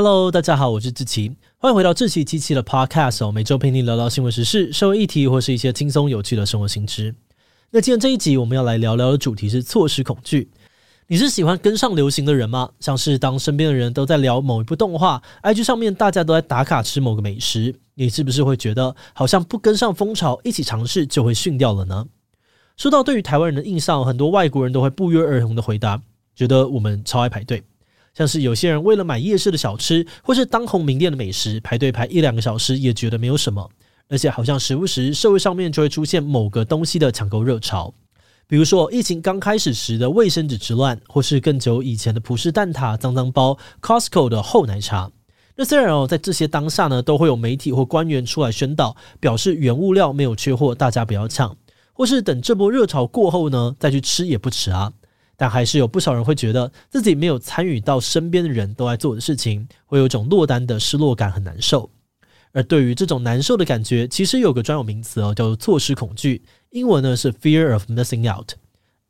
Hello，大家好，我是志祺，欢迎回到志祺机器的 Podcast 哦，每周陪你聊聊新闻时事、社会议题或是一些轻松有趣的生活新知。那今天这一集我们要来聊聊的主题是错失恐惧。你是喜欢跟上流行的人吗？像是当身边的人都在聊某一部动画，IG 上面大家都在打卡吃某个美食，你是不是会觉得好像不跟上风潮，一起尝试就会逊掉了呢？说到对于台湾人的印象，很多外国人都会不约而同的回答，觉得我们超爱排队。像是有些人为了买夜市的小吃，或是当红名店的美食，排队排一两个小时也觉得没有什么。而且好像时不时社会上面就会出现某个东西的抢购热潮，比如说疫情刚开始时的卫生纸之乱，或是更久以前的葡式蛋挞、脏脏包、Costco 的厚奶茶。那虽然哦，在这些当下呢，都会有媒体或官员出来宣导，表示原物料没有缺货，大家不要抢，或是等这波热潮过后呢，再去吃也不迟啊。但还是有不少人会觉得自己没有参与到身边的人都在做的事情，会有种落单的失落感，很难受。而对于这种难受的感觉，其实有个专有名词哦，叫做错失恐惧，英文呢是 Fear of Missing Out。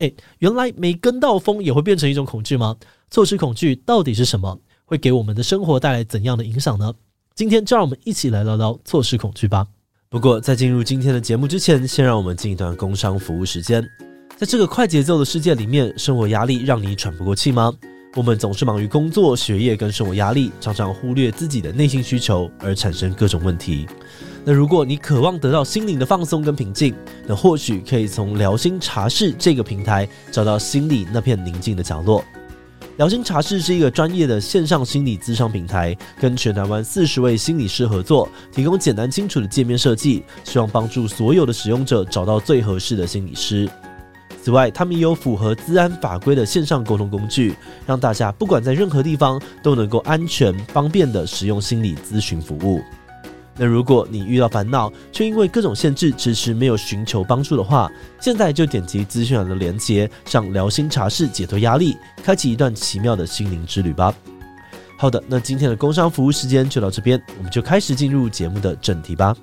诶，原来没跟到风也会变成一种恐惧吗？错失恐惧到底是什么？会给我们的生活带来怎样的影响呢？今天就让我们一起来聊聊错失恐惧吧。不过在进入今天的节目之前，先让我们进一段工商服务时间。在这个快节奏的世界里面，生活压力让你喘不过气吗？我们总是忙于工作、学业跟生活压力，常常忽略自己的内心需求，而产生各种问题。那如果你渴望得到心灵的放松跟平静，那或许可以从疗心茶室这个平台找到心里那片宁静的角落。疗心茶室是一个专业的线上心理咨商平台，跟全台湾四十位心理师合作，提供简单清楚的界面设计，希望帮助所有的使用者找到最合适的心理师。此外，他们也有符合资安法规的线上沟通工具，让大家不管在任何地方都能够安全方便地使用心理咨询服务。那如果你遇到烦恼，却因为各种限制迟迟没有寻求帮助的话，现在就点击资讯栏的链接，上聊心茶室解脱压力，开启一段奇妙的心灵之旅吧。好的，那今天的工商服务时间就到这边，我们就开始进入节目的正题吧。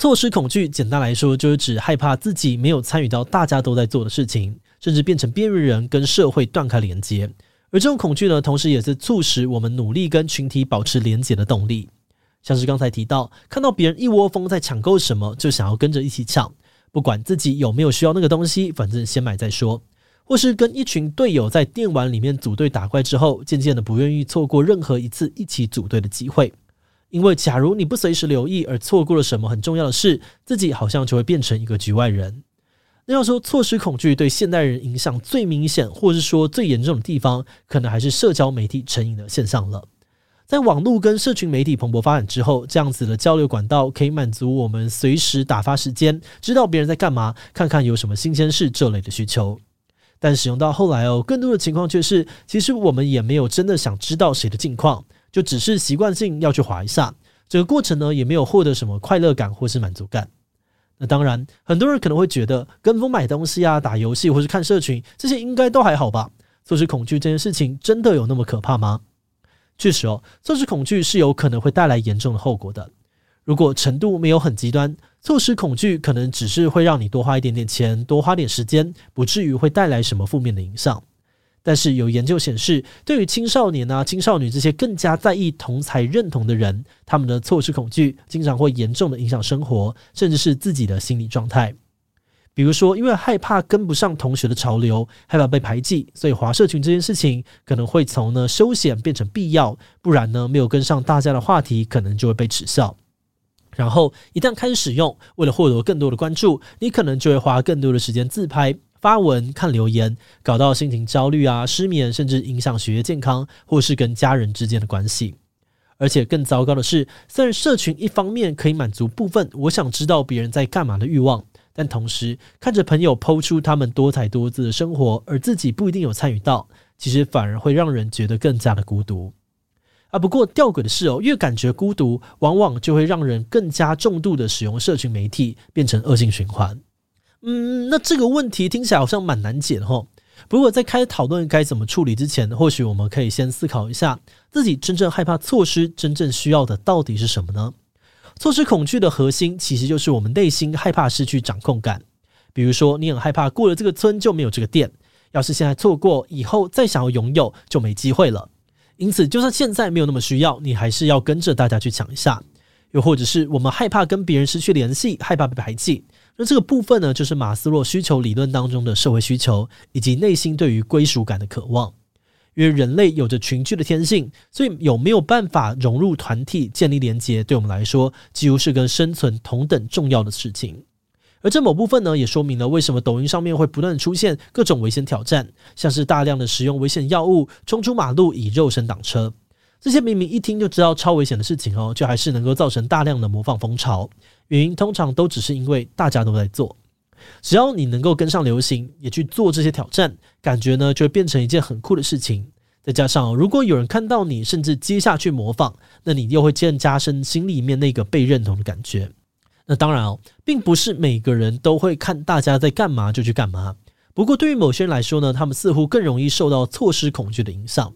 错失恐惧，简单来说就是指害怕自己没有参与到大家都在做的事情，甚至变成边缘人，跟社会断开连接。而这种恐惧呢，同时也是促使我们努力跟群体保持连接的动力。像是刚才提到，看到别人一窝蜂在抢购什么，就想要跟着一起抢，不管自己有没有需要那个东西，反正先买再说。或是跟一群队友在电玩里面组队打怪之后，渐渐的不愿意错过任何一次一起组队的机会。因为，假如你不随时留意而错过了什么很重要的事，自己好像就会变成一个局外人。那要说错失恐惧对现代人影响最明显，或是说最严重的地方，可能还是社交媒体成瘾的现象了。在网络跟社群媒体蓬勃发展之后，这样子的交流管道可以满足我们随时打发时间，知道别人在干嘛，看看有什么新鲜事这类的需求。但使用到后来哦，更多的情况却是，其实我们也没有真的想知道谁的近况。就只是习惯性要去滑一下，这个过程呢，也没有获得什么快乐感或是满足感。那当然，很多人可能会觉得跟风买东西啊、打游戏或是看社群，这些应该都还好吧？错失恐惧这件事情真的有那么可怕吗？确实哦，错失恐惧是有可能会带来严重的后果的。如果程度没有很极端，错失恐惧可能只是会让你多花一点点钱、多花点时间，不至于会带来什么负面的影响。但是有研究显示，对于青少年啊、青少女这些更加在意同才认同的人，他们的错失恐惧经常会严重的影响生活，甚至是自己的心理状态。比如说，因为害怕跟不上同学的潮流，害怕被排挤，所以滑社群这件事情可能会从呢休闲变成必要，不然呢没有跟上大家的话题，可能就会被耻笑。然后一旦开始使用，为了获得更多的关注，你可能就会花更多的时间自拍。发文看留言，搞到心情焦虑啊、失眠，甚至影响学业健康，或是跟家人之间的关系。而且更糟糕的是，虽然社群一方面可以满足部分我想知道别人在干嘛的欲望，但同时看着朋友 PO 出他们多彩多姿的生活，而自己不一定有参与到，其实反而会让人觉得更加的孤独。啊，不过吊诡的是哦，越感觉孤独，往往就会让人更加重度的使用社群媒体，变成恶性循环。嗯，那这个问题听起来好像蛮难解的哈。不过在开始讨论该怎么处理之前，或许我们可以先思考一下，自己真正害怕错失，真正需要的到底是什么呢？错失恐惧的核心其实就是我们内心害怕失去掌控感。比如说，你很害怕过了这个村就没有这个店，要是现在错过，以后再想要拥有就没机会了。因此，就算现在没有那么需要，你还是要跟着大家去抢一下。又或者是我们害怕跟别人失去联系，害怕被排挤。那这个部分呢，就是马斯洛需求理论当中的社会需求，以及内心对于归属感的渴望。因为人类有着群居的天性，所以有没有办法融入团体、建立连结，对我们来说，几乎是跟生存同等重要的事情。而这某部分呢，也说明了为什么抖音上面会不断出现各种危险挑战，像是大量的使用危险药物、冲出马路以肉身挡车，这些明明一听就知道超危险的事情哦，就还是能够造成大量的模仿风潮。原因通常都只是因为大家都在做，只要你能够跟上流行，也去做这些挑战，感觉呢就会变成一件很酷的事情。再加上如果有人看到你，甚至接下去模仿，那你又会更加深心里面那个被认同的感觉。那当然哦，并不是每个人都会看大家在干嘛就去干嘛。不过对于某些人来说呢，他们似乎更容易受到错失恐惧的影响。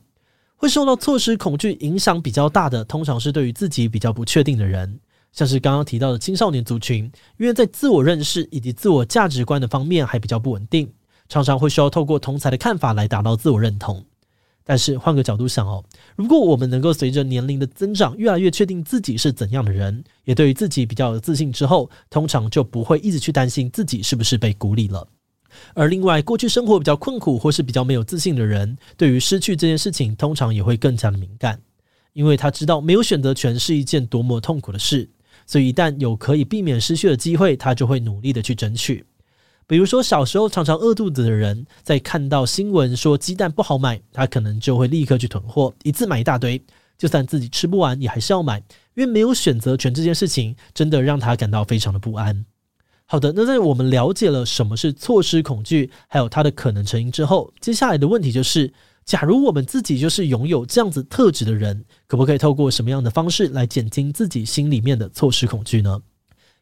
会受到错失恐惧影响比较大的，通常是对于自己比较不确定的人，像是刚刚提到的青少年族群，因为在自我认识以及自我价值观的方面还比较不稳定，常常会需要透过同侪的看法来达到自我认同。但是换个角度想哦，如果我们能够随着年龄的增长，越来越确定自己是怎样的人，也对于自己比较有自信之后，通常就不会一直去担心自己是不是被孤立了。而另外，过去生活比较困苦或是比较没有自信的人，对于失去这件事情，通常也会更加的敏感，因为他知道没有选择权是一件多么痛苦的事，所以一旦有可以避免失去的机会，他就会努力的去争取。比如说，小时候常常饿肚子的人，在看到新闻说鸡蛋不好买，他可能就会立刻去囤货，一次买一大堆，就算自己吃不完，也还是要买，因为没有选择权这件事情，真的让他感到非常的不安。好的，那在我们了解了什么是错失恐惧，还有它的可能成因之后，接下来的问题就是，假如我们自己就是拥有这样子特质的人，可不可以透过什么样的方式来减轻自己心里面的错失恐惧呢？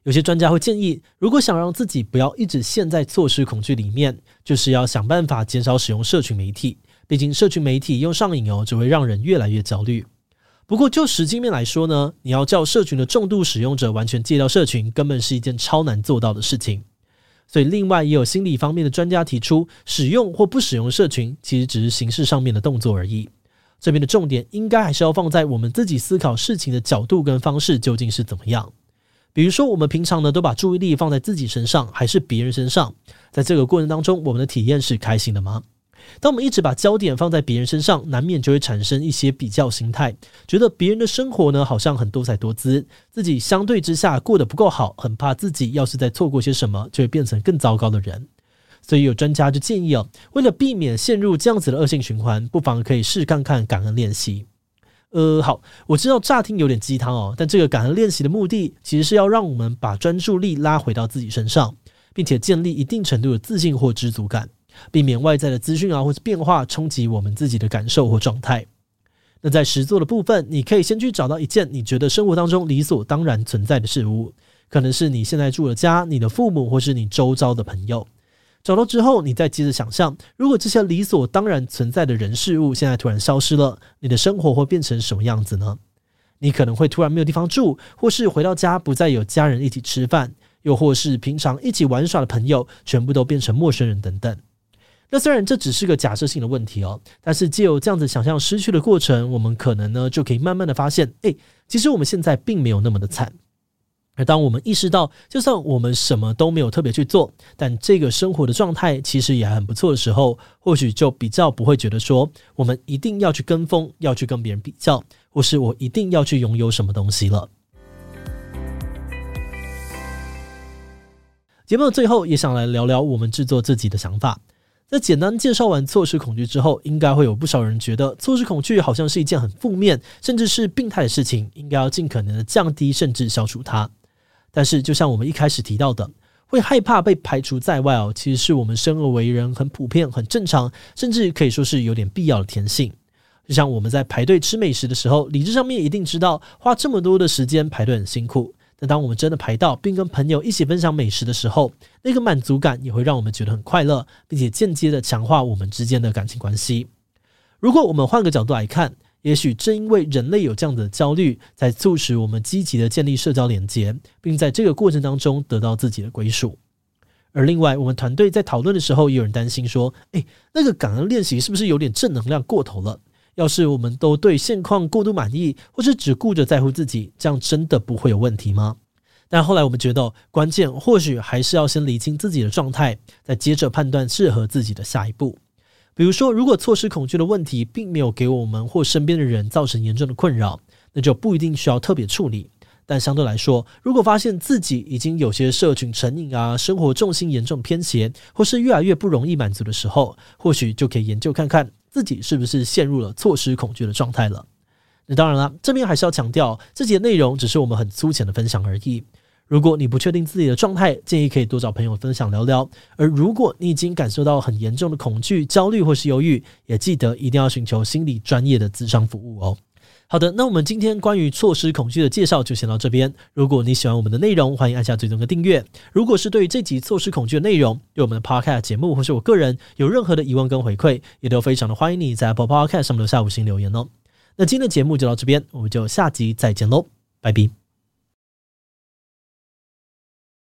有些专家会建议，如果想让自己不要一直陷在错失恐惧里面，就是要想办法减少使用社群媒体。毕竟社群媒体用上瘾哦，只会让人越来越焦虑。不过就实际面来说呢，你要叫社群的重度使用者完全戒掉社群，根本是一件超难做到的事情。所以，另外也有心理方面的专家提出，使用或不使用社群，其实只是形式上面的动作而已。这边的重点应该还是要放在我们自己思考事情的角度跟方式究竟是怎么样。比如说，我们平常呢都把注意力放在自己身上，还是别人身上？在这个过程当中，我们的体验是开心的吗？当我们一直把焦点放在别人身上，难免就会产生一些比较心态，觉得别人的生活呢好像很多彩多姿，自己相对之下过得不够好，很怕自己要是再错过些什么，就会变成更糟糕的人。所以有专家就建议哦，为了避免陷入这样子的恶性循环，不妨可以试看看感恩练习。呃，好，我知道乍听有点鸡汤哦，但这个感恩练习的目的，其实是要让我们把专注力拉回到自己身上，并且建立一定程度的自信或知足感，避免外在的资讯啊或者变化冲击我们自己的感受或状态。那在实作的部分，你可以先去找到一件你觉得生活当中理所当然存在的事物，可能是你现在住的家、你的父母，或是你周遭的朋友。找到之后，你再接着想象，如果这些理所当然存在的人事物现在突然消失了，你的生活会变成什么样子呢？你可能会突然没有地方住，或是回到家不再有家人一起吃饭，又或是平常一起玩耍的朋友全部都变成陌生人等等。那虽然这只是个假设性的问题哦，但是借由这样子想象失去的过程，我们可能呢就可以慢慢的发现，诶，其实我们现在并没有那么的惨。而当我们意识到，就算我们什么都没有特别去做，但这个生活的状态其实也很不错的时候，或许就比较不会觉得说，我们一定要去跟风，要去跟别人比较，或是我一定要去拥有什么东西了。节目的最后，也想来聊聊我们制作自己的想法。那简单介绍完错失恐惧之后，应该会有不少人觉得错失恐惧好像是一件很负面，甚至是病态的事情，应该要尽可能的降低，甚至消除它。但是，就像我们一开始提到的，会害怕被排除在外哦，其实是我们生而为人很普遍、很正常，甚至可以说是有点必要的天性。就像我们在排队吃美食的时候，理智上面一定知道花这么多的时间排队很辛苦，那当我们真的排到，并跟朋友一起分享美食的时候，那个满足感也会让我们觉得很快乐，并且间接的强化我们之间的感情关系。如果我们换个角度来看，也许正因为人类有这样的焦虑，才促使我们积极的建立社交连接，并在这个过程当中得到自己的归属。而另外，我们团队在讨论的时候，也有人担心说：“诶，那个感恩练习是不是有点正能量过头了？要是我们都对现况过度满意，或是只顾着在乎自己，这样真的不会有问题吗？”但后来我们觉得，关键或许还是要先理清自己的状态，再接着判断适合自己的下一步。比如说，如果错失恐惧的问题并没有给我们或身边的人造成严重的困扰，那就不一定需要特别处理。但相对来说，如果发现自己已经有些社群成瘾啊，生活重心严重偏斜，或是越来越不容易满足的时候，或许就可以研究看看自己是不是陷入了错失恐惧的状态了。那当然了，这边还是要强调，这节内容只是我们很粗浅的分享而已。如果你不确定自己的状态，建议可以多找朋友分享聊聊。而如果你已经感受到很严重的恐惧、焦虑或是犹豫，也记得一定要寻求心理专业的咨商服务哦。好的，那我们今天关于措施恐惧的介绍就先到这边。如果你喜欢我们的内容，欢迎按下最终的订阅。如果是对于这集措施恐惧的内容，对我们的 Podcast 节目或是我个人有任何的疑问跟回馈，也都非常的欢迎你在 Apple Podcast 上面留下五星留言哦。那今天的节目就到这边，我们就下集再见喽，拜拜。